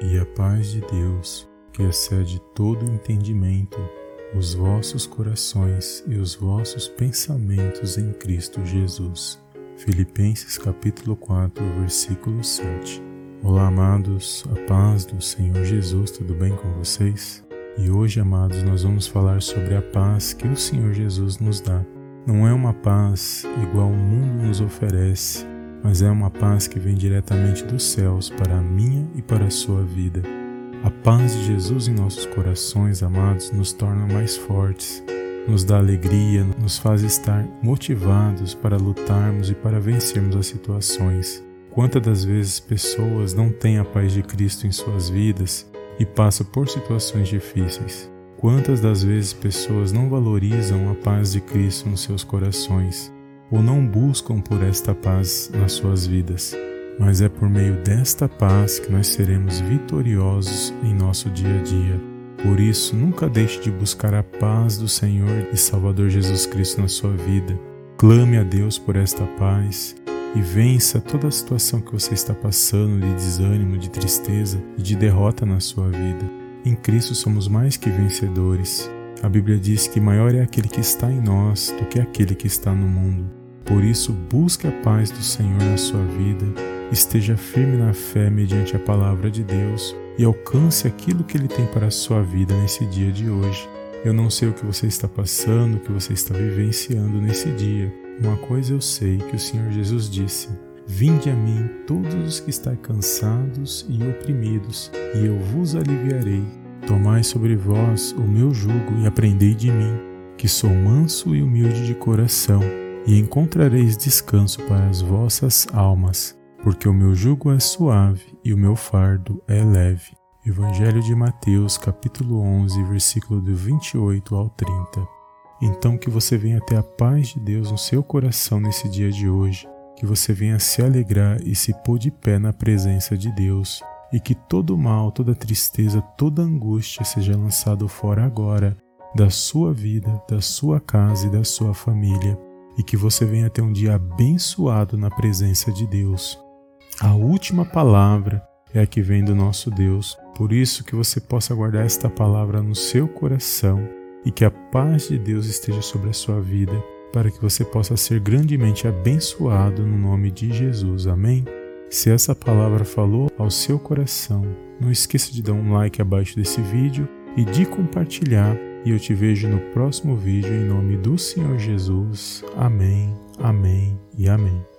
e a paz de Deus, que excede todo entendimento, os vossos corações e os vossos pensamentos em Cristo Jesus. Filipenses capítulo 4, versículo 7. Olá, amados, a paz do Senhor Jesus, tudo bem com vocês? E hoje, amados, nós vamos falar sobre a paz que o Senhor Jesus nos dá. Não é uma paz igual o mundo nos oferece, mas é uma paz que vem diretamente dos céus para a minha e para a sua vida. A paz de Jesus em nossos corações, amados, nos torna mais fortes, nos dá alegria, nos faz estar motivados para lutarmos e para vencermos as situações. Quantas das vezes pessoas não têm a paz de Cristo em suas vidas e passam por situações difíceis? Quantas das vezes pessoas não valorizam a paz de Cristo nos seus corações? Ou não buscam por esta paz nas suas vidas, mas é por meio desta paz que nós seremos vitoriosos em nosso dia a dia. Por isso, nunca deixe de buscar a paz do Senhor e Salvador Jesus Cristo na sua vida. Clame a Deus por esta paz e vença toda a situação que você está passando de desânimo, de tristeza e de derrota na sua vida. Em Cristo somos mais que vencedores. A Bíblia diz que maior é aquele que está em nós do que aquele que está no mundo. Por isso, busque a paz do Senhor na sua vida, esteja firme na fé mediante a palavra de Deus e alcance aquilo que Ele tem para a sua vida nesse dia de hoje. Eu não sei o que você está passando, o que você está vivenciando nesse dia. Uma coisa eu sei que o Senhor Jesus disse: Vinde a mim todos os que estáis cansados e oprimidos, e eu vos aliviarei. Tomai sobre vós o meu jugo e aprendei de mim, que sou manso e humilde de coração e encontrareis descanso para as vossas almas, porque o meu jugo é suave e o meu fardo é leve. Evangelho de Mateus, capítulo 11, versículo do 28 ao 30. Então que você venha ter a paz de Deus no seu coração nesse dia de hoje, que você venha se alegrar e se pôr de pé na presença de Deus, e que todo mal, toda tristeza, toda angústia seja lançado fora agora da sua vida, da sua casa e da sua família e que você venha ter um dia abençoado na presença de Deus. A última palavra é a que vem do nosso Deus, por isso que você possa guardar esta palavra no seu coração e que a paz de Deus esteja sobre a sua vida, para que você possa ser grandemente abençoado no nome de Jesus. Amém? Se essa palavra falou ao seu coração, não esqueça de dar um like abaixo desse vídeo e de compartilhar e eu te vejo no próximo vídeo em nome do Senhor Jesus. Amém, amém e amém.